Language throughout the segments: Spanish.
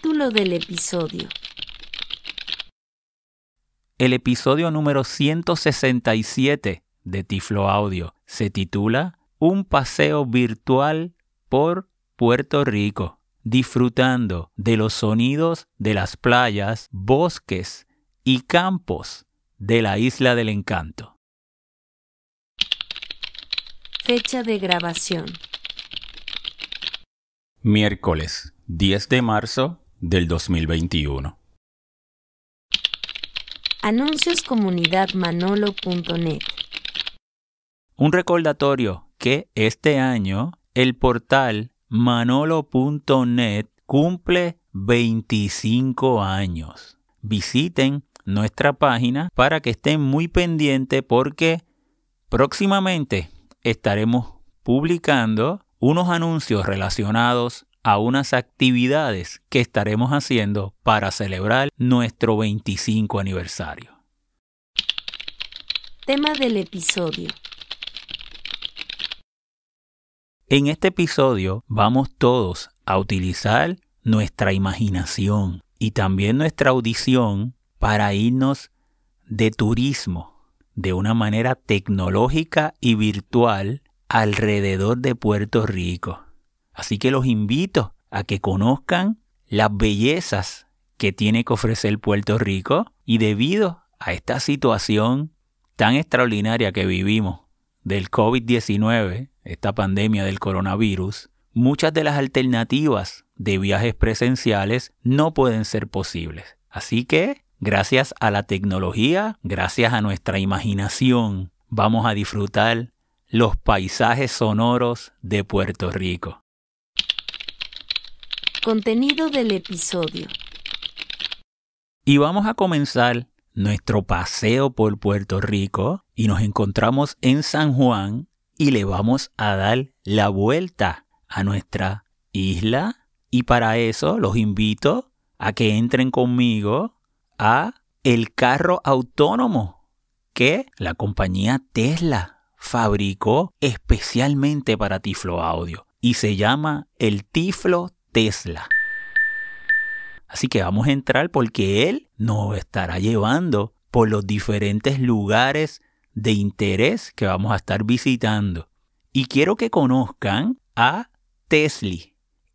Título del episodio. El episodio número 167 de Tiflo Audio se titula Un paseo virtual por Puerto Rico, disfrutando de los sonidos de las playas, bosques y campos de la Isla del Encanto. Fecha de grabación. Miércoles 10 de marzo del 2021. Anuncios comunidadmanolo.net. Un recordatorio que este año el portal manolo.net cumple 25 años. Visiten nuestra página para que estén muy pendientes porque próximamente estaremos publicando unos anuncios relacionados a unas actividades que estaremos haciendo para celebrar nuestro 25 aniversario. Tema del episodio. En este episodio vamos todos a utilizar nuestra imaginación y también nuestra audición para irnos de turismo de una manera tecnológica y virtual alrededor de Puerto Rico. Así que los invito a que conozcan las bellezas que tiene que ofrecer Puerto Rico y debido a esta situación tan extraordinaria que vivimos del COVID-19, esta pandemia del coronavirus, muchas de las alternativas de viajes presenciales no pueden ser posibles. Así que, gracias a la tecnología, gracias a nuestra imaginación, vamos a disfrutar los paisajes sonoros de Puerto Rico. Contenido del episodio. Y vamos a comenzar nuestro paseo por Puerto Rico y nos encontramos en San Juan y le vamos a dar la vuelta a nuestra isla y para eso los invito a que entren conmigo a el carro autónomo que la compañía Tesla fabricó especialmente para Tiflo Audio y se llama el Tiflo Tesla. Así que vamos a entrar porque él nos estará llevando por los diferentes lugares de interés que vamos a estar visitando. Y quiero que conozcan a Tesla,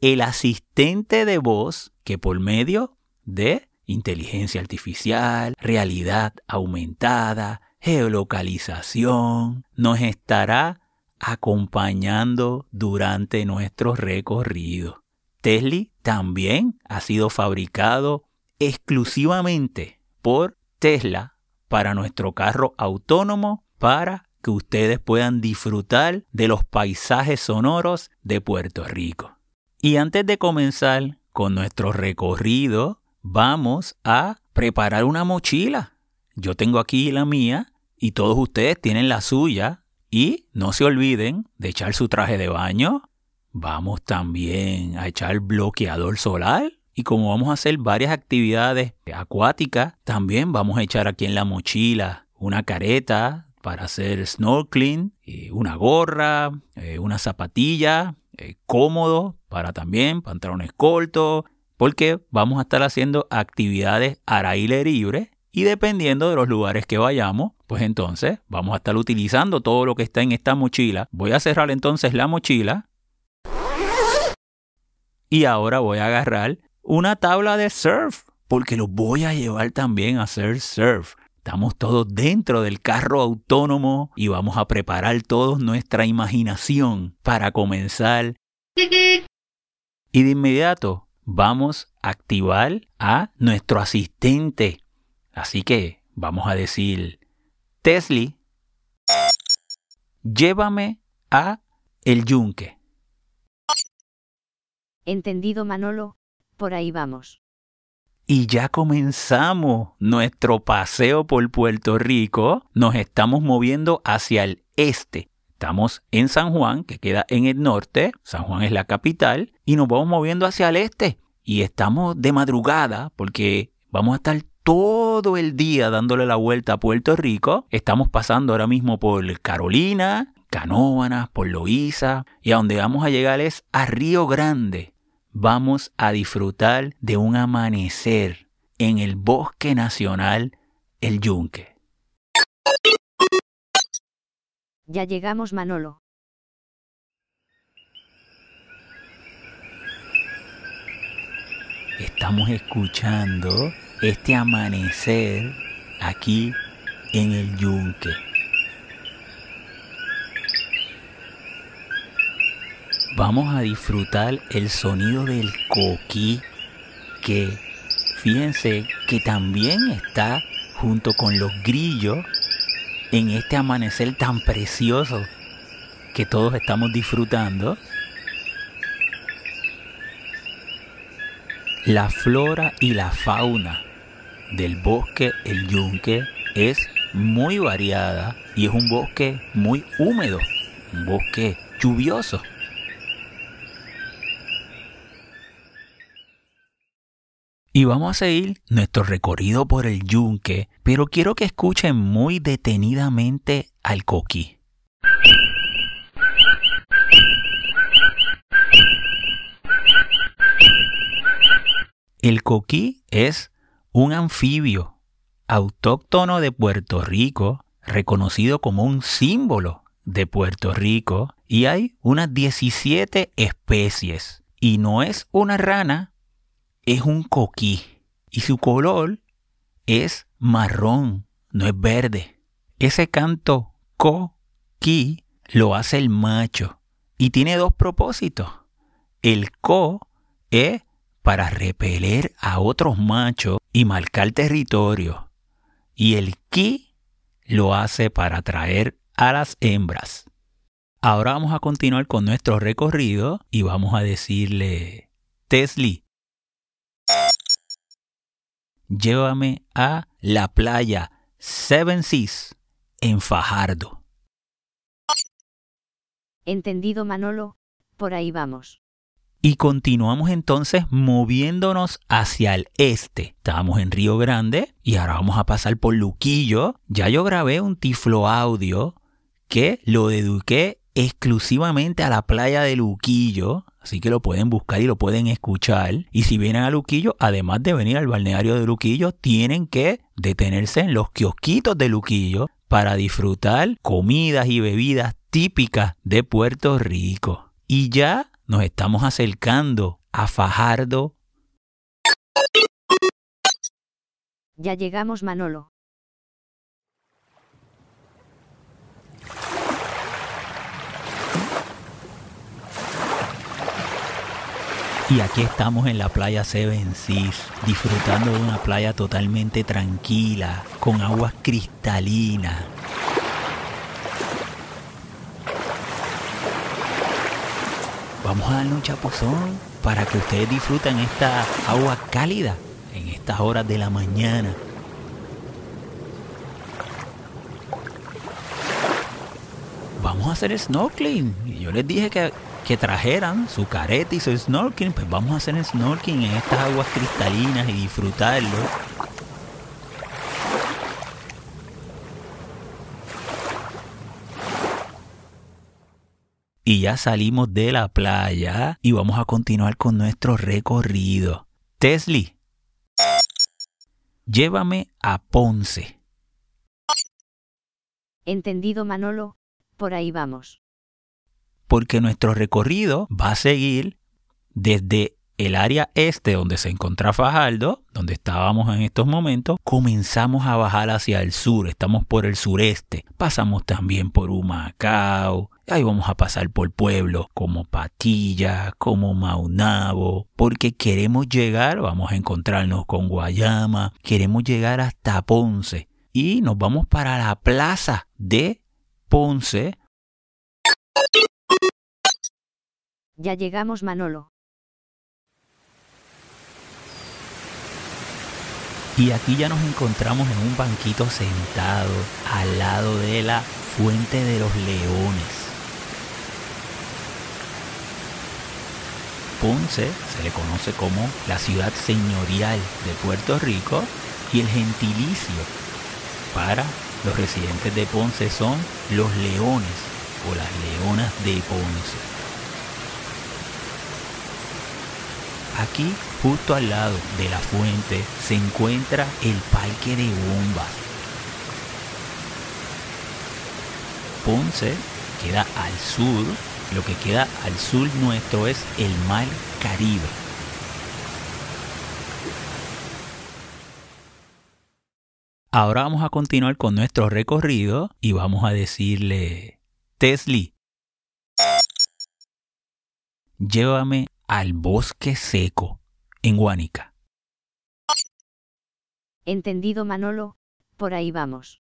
el asistente de voz que por medio de inteligencia artificial, realidad aumentada, geolocalización, nos estará acompañando durante nuestro recorrido. Tesla también ha sido fabricado exclusivamente por Tesla para nuestro carro autónomo para que ustedes puedan disfrutar de los paisajes sonoros de Puerto Rico. Y antes de comenzar con nuestro recorrido, vamos a preparar una mochila. Yo tengo aquí la mía y todos ustedes tienen la suya. Y no se olviden de echar su traje de baño, Vamos también a echar bloqueador solar. Y como vamos a hacer varias actividades acuáticas, también vamos a echar aquí en la mochila una careta para hacer snorkeling, y una gorra, eh, una zapatilla, eh, cómodo para también pantalones cortos, porque vamos a estar haciendo actividades al libre y dependiendo de los lugares que vayamos, pues entonces vamos a estar utilizando todo lo que está en esta mochila. Voy a cerrar entonces la mochila y ahora voy a agarrar una tabla de surf, porque lo voy a llevar también a hacer surf. Estamos todos dentro del carro autónomo y vamos a preparar todos nuestra imaginación para comenzar. Y de inmediato vamos a activar a nuestro asistente. Así que vamos a decir, Tesla, llévame a el yunque. Entendido Manolo, por ahí vamos. Y ya comenzamos nuestro paseo por Puerto Rico. Nos estamos moviendo hacia el este. Estamos en San Juan, que queda en el norte. San Juan es la capital. Y nos vamos moviendo hacia el este. Y estamos de madrugada porque vamos a estar todo el día dándole la vuelta a Puerto Rico. Estamos pasando ahora mismo por Carolina, Canóvanas, por Loíza. Y a donde vamos a llegar es a Río Grande vamos a disfrutar de un amanecer en el bosque nacional El Yunque. Ya llegamos, Manolo. Estamos escuchando este amanecer aquí en el Yunque. Vamos a disfrutar el sonido del coquí, que fíjense que también está junto con los grillos en este amanecer tan precioso que todos estamos disfrutando. La flora y la fauna del bosque El Yunque es muy variada y es un bosque muy húmedo, un bosque lluvioso. Y vamos a seguir nuestro recorrido por el yunque, pero quiero que escuchen muy detenidamente al coquí. El coquí es un anfibio autóctono de Puerto Rico, reconocido como un símbolo de Puerto Rico, y hay unas 17 especies. Y no es una rana, es un coquí y su color es marrón, no es verde. Ese canto co-qui lo hace el macho y tiene dos propósitos. El co es para repeler a otros machos y marcar territorio. Y el ki lo hace para atraer a las hembras. Ahora vamos a continuar con nuestro recorrido y vamos a decirle, Tesli, llévame a la playa Seven Seas en Fajardo. Entendido Manolo, por ahí vamos. Y continuamos entonces moviéndonos hacia el este. Estábamos en Río Grande y ahora vamos a pasar por Luquillo. Ya yo grabé un tiflo audio que lo dediqué exclusivamente a la playa de Luquillo. Así que lo pueden buscar y lo pueden escuchar. Y si vienen a Luquillo, además de venir al balneario de Luquillo, tienen que detenerse en los kiosquitos de Luquillo para disfrutar comidas y bebidas típicas de Puerto Rico. Y ya nos estamos acercando a Fajardo. Ya llegamos, Manolo. Y aquí estamos en la playa Seven Seas, disfrutando de una playa totalmente tranquila, con aguas cristalinas. Vamos a darle un chapuzón para que ustedes disfruten esta agua cálida en estas horas de la mañana. Vamos a hacer snorkeling. Yo les dije que que trajeran su careta y su snorkeling, pues vamos a hacer snorkeling en estas aguas cristalinas y disfrutarlo. Y ya salimos de la playa y vamos a continuar con nuestro recorrido. Tesli, llévame a Ponce. Entendido Manolo, por ahí vamos porque nuestro recorrido va a seguir desde el área este donde se encuentra Fajardo, donde estábamos en estos momentos, comenzamos a bajar hacia el sur, estamos por el sureste, pasamos también por Humacao, ahí vamos a pasar por pueblos como Patilla, como Maunabo, porque queremos llegar, vamos a encontrarnos con Guayama, queremos llegar hasta Ponce y nos vamos para la plaza de Ponce Ya llegamos Manolo. Y aquí ya nos encontramos en un banquito sentado al lado de la Fuente de los Leones. Ponce se le conoce como la ciudad señorial de Puerto Rico y el gentilicio para los residentes de Ponce son los leones o las leonas de Ponce. Aquí, justo al lado de la fuente, se encuentra el Parque de Bombas. Ponce queda al sur, lo que queda al sur nuestro es el Mar Caribe. Ahora vamos a continuar con nuestro recorrido y vamos a decirle, Tesli, llévame al bosque seco en Guánica. Entendido Manolo, por ahí vamos.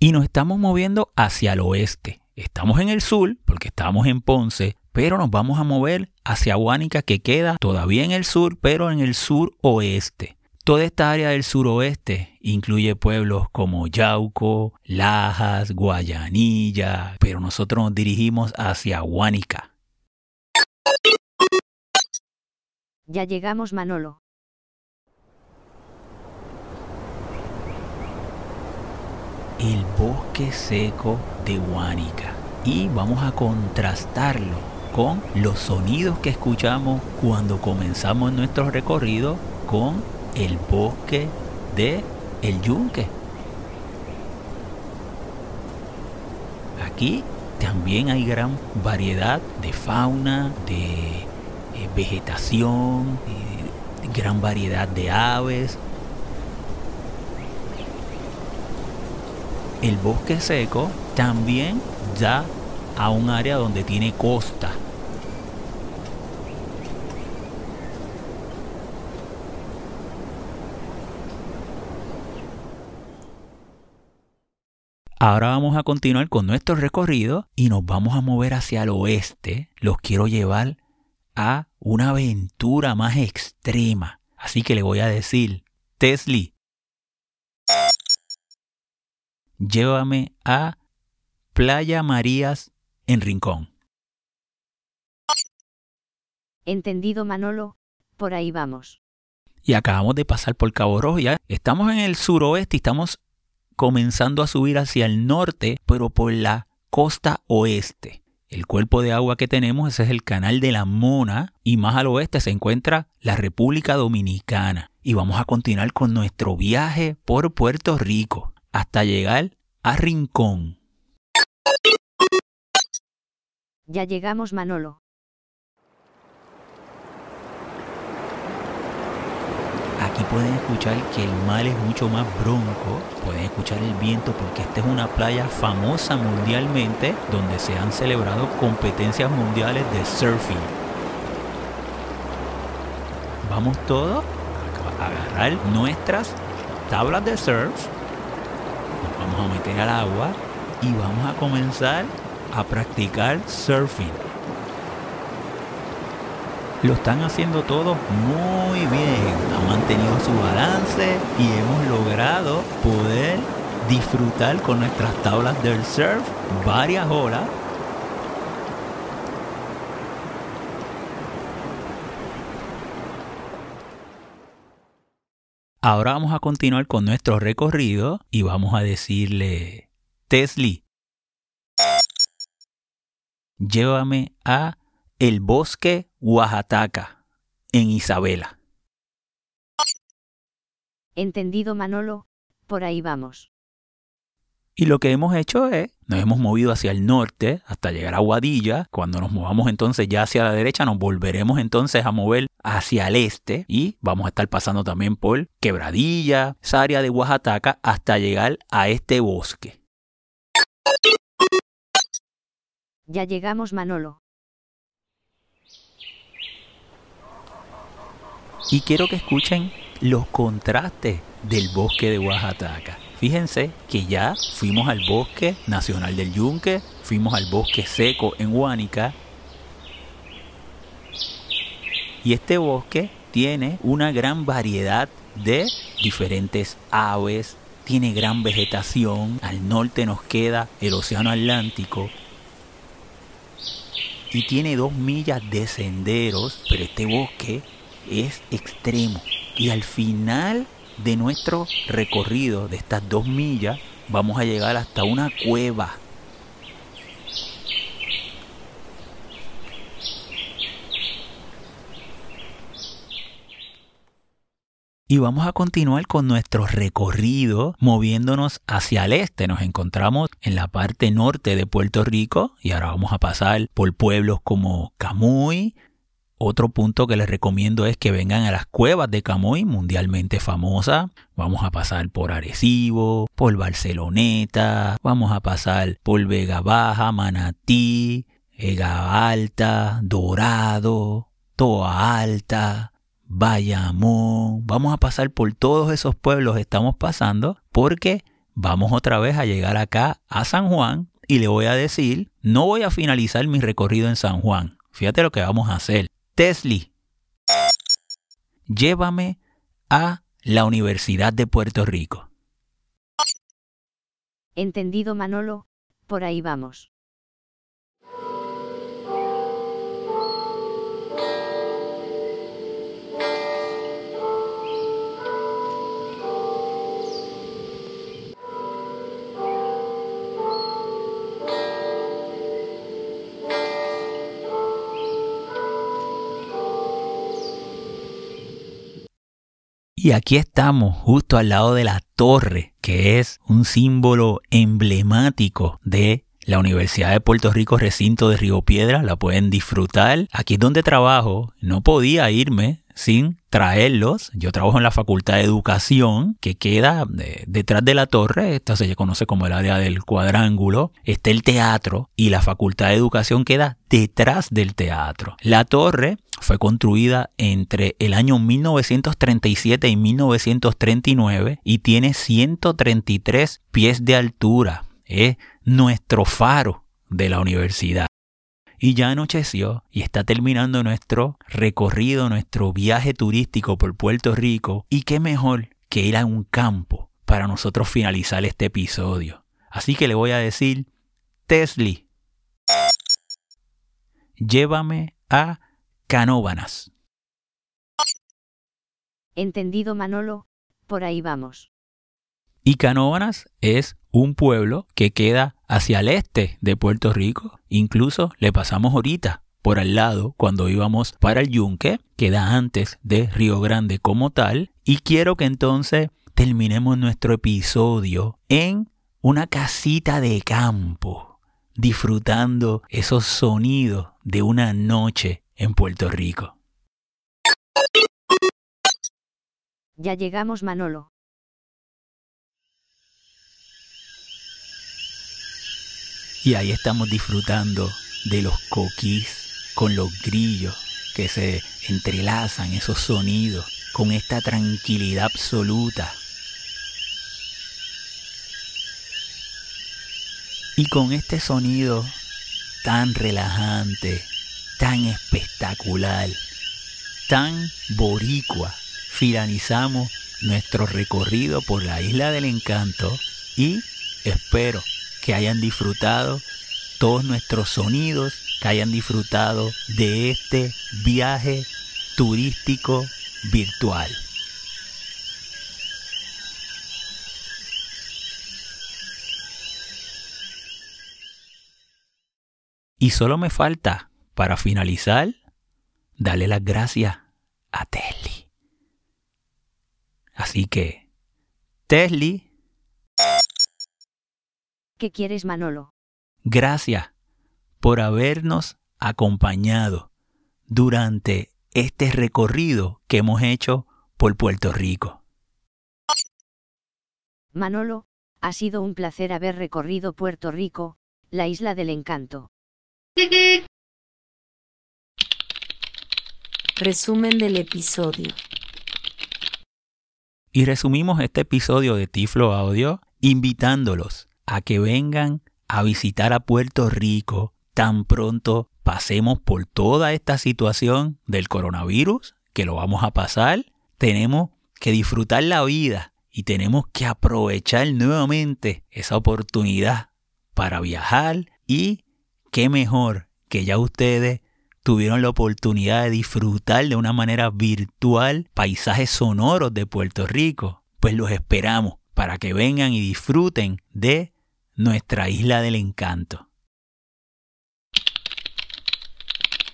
Y nos estamos moviendo hacia el oeste. Estamos en el sur, porque estamos en Ponce, pero nos vamos a mover hacia Guánica, que queda todavía en el sur, pero en el sur oeste. Toda esta área del suroeste incluye pueblos como Yauco, Lajas, Guayanilla, pero nosotros nos dirigimos hacia Huánica. Ya llegamos Manolo. El bosque seco de Huánica. Y vamos a contrastarlo con los sonidos que escuchamos cuando comenzamos nuestro recorrido con el bosque de el yunque. Aquí también hay gran variedad de fauna, de vegetación, eh, gran variedad de aves. El bosque seco también da a un área donde tiene costa. Ahora vamos a continuar con nuestro recorrido y nos vamos a mover hacia el oeste. Los quiero llevar a una aventura más extrema. Así que le voy a decir, Tesli, llévame a Playa Marías en Rincón. Entendido Manolo, por ahí vamos. Y acabamos de pasar por Cabo Rojo. Ya estamos en el suroeste y estamos comenzando a subir hacia el norte, pero por la costa oeste. El cuerpo de agua que tenemos ese es el canal de la Mona y más al oeste se encuentra la República Dominicana. Y vamos a continuar con nuestro viaje por Puerto Rico hasta llegar a Rincón. Ya llegamos Manolo. Aquí pueden escuchar que el mar es mucho más bronco, pueden escuchar el viento porque esta es una playa famosa mundialmente donde se han celebrado competencias mundiales de surfing. Vamos todos a agarrar nuestras tablas de surf, nos vamos a meter al agua y vamos a comenzar a practicar surfing lo están haciendo todo muy bien. Han mantenido su balance y hemos logrado poder disfrutar con nuestras tablas del surf varias horas. Ahora vamos a continuar con nuestro recorrido y vamos a decirle, Tesli, llévame a el bosque Oaxaca, en Isabela. Entendido Manolo, por ahí vamos. Y lo que hemos hecho es, nos hemos movido hacia el norte hasta llegar a Guadilla. Cuando nos movamos entonces ya hacia la derecha, nos volveremos entonces a mover hacia el este y vamos a estar pasando también por Quebradilla, esa área de Oaxaca, hasta llegar a este bosque. Ya llegamos Manolo. Y quiero que escuchen los contrastes del bosque de Oaxaca. Fíjense que ya fuimos al bosque nacional del Yunque, fuimos al bosque seco en Huánica. Y este bosque tiene una gran variedad de diferentes aves, tiene gran vegetación, al norte nos queda el Océano Atlántico y tiene dos millas de senderos, pero este bosque es extremo. Y al final de nuestro recorrido de estas dos millas vamos a llegar hasta una cueva Y vamos a continuar con nuestro recorrido moviéndonos hacia el este. Nos encontramos en la parte norte de Puerto Rico y ahora vamos a pasar por pueblos como Camuy. Otro punto que les recomiendo es que vengan a las cuevas de Camuy, mundialmente famosa. Vamos a pasar por Arecibo, por Barceloneta, vamos a pasar por Vega Baja, Manatí, Vega Alta, Dorado, Toa Alta, Bayamón, vamos a pasar por todos esos pueblos estamos pasando porque vamos otra vez a llegar acá a San Juan y le voy a decir, no voy a finalizar mi recorrido en San Juan. Fíjate lo que vamos a hacer. Tesli, llévame a la Universidad de Puerto Rico. Entendido Manolo, por ahí vamos. Y aquí estamos, justo al lado de la torre, que es un símbolo emblemático de la Universidad de Puerto Rico, recinto de Río Piedra. La pueden disfrutar. Aquí es donde trabajo. No podía irme sin traerlos. Yo trabajo en la Facultad de Educación, que queda eh, detrás de la torre, esta se conoce como el área del cuadrángulo, está el teatro y la Facultad de Educación queda detrás del teatro. La torre fue construida entre el año 1937 y 1939 y tiene 133 pies de altura. Es nuestro faro de la universidad. Y ya anocheció y está terminando nuestro recorrido, nuestro viaje turístico por Puerto Rico. Y qué mejor que ir a un campo para nosotros finalizar este episodio. Así que le voy a decir, Tesli, llévame a Canóbanas. Entendido Manolo, por ahí vamos. Y Canóbanas es un pueblo que queda hacia el este de Puerto Rico. Incluso le pasamos ahorita por al lado cuando íbamos para el Yunque, queda antes de Río Grande como tal. Y quiero que entonces terminemos nuestro episodio en una casita de campo, disfrutando esos sonidos de una noche en Puerto Rico. Ya llegamos Manolo. Y ahí estamos disfrutando de los coquís con los grillos que se entrelazan, esos sonidos, con esta tranquilidad absoluta. Y con este sonido tan relajante, tan espectacular, tan boricua, finalizamos nuestro recorrido por la isla del encanto y espero que hayan disfrutado todos nuestros sonidos, que hayan disfrutado de este viaje turístico virtual. Y solo me falta, para finalizar, darle las gracias a Tesli. Así que, Tesli ¿Qué quieres, Manolo? Gracias por habernos acompañado durante este recorrido que hemos hecho por Puerto Rico. Manolo, ha sido un placer haber recorrido Puerto Rico, la isla del encanto. Resumen del episodio. Y resumimos este episodio de Tiflo Audio invitándolos a que vengan a visitar a Puerto Rico tan pronto pasemos por toda esta situación del coronavirus, que lo vamos a pasar. Tenemos que disfrutar la vida y tenemos que aprovechar nuevamente esa oportunidad para viajar y qué mejor que ya ustedes tuvieron la oportunidad de disfrutar de una manera virtual paisajes sonoros de Puerto Rico, pues los esperamos para que vengan y disfruten de nuestra isla del encanto.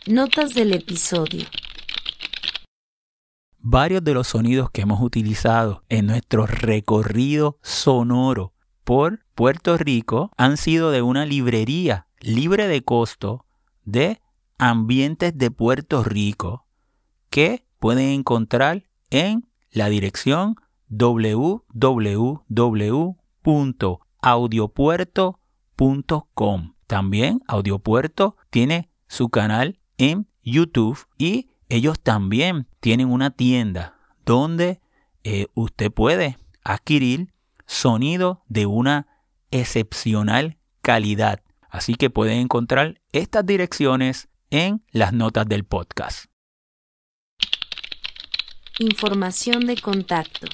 Notas del episodio. Varios de los sonidos que hemos utilizado en nuestro recorrido sonoro por Puerto Rico han sido de una librería libre de costo de ambientes de Puerto Rico que pueden encontrar en la dirección www.audiopuerto.com. También Audiopuerto tiene su canal en YouTube y ellos también tienen una tienda donde eh, usted puede adquirir sonido de una excepcional calidad. Así que pueden encontrar estas direcciones en las notas del podcast. Información de contacto.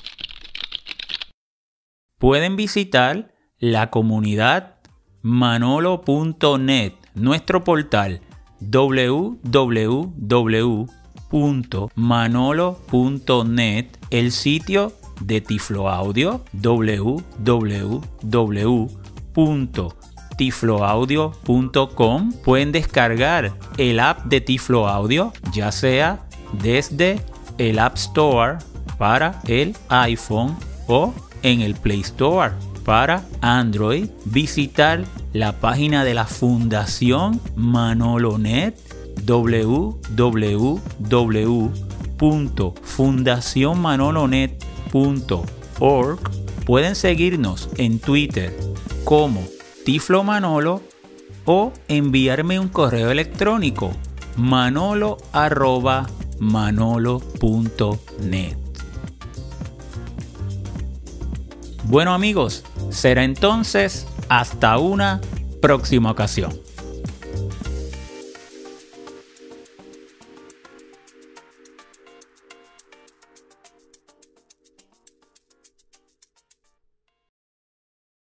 Pueden visitar la comunidad manolo.net, nuestro portal www.manolo.net, el sitio de Tiflo Audio www.tifloaudio.com. Pueden descargar el app de Tiflo Audio, ya sea desde el App Store para el iPhone o en el Play Store para Android, visitar la página de la Fundación Manolonet www.fundacionmanolonet.org. Pueden seguirnos en Twitter como Tiflo Manolo o enviarme un correo electrónico manolo@manolo.net. Bueno amigos, será entonces hasta una próxima ocasión.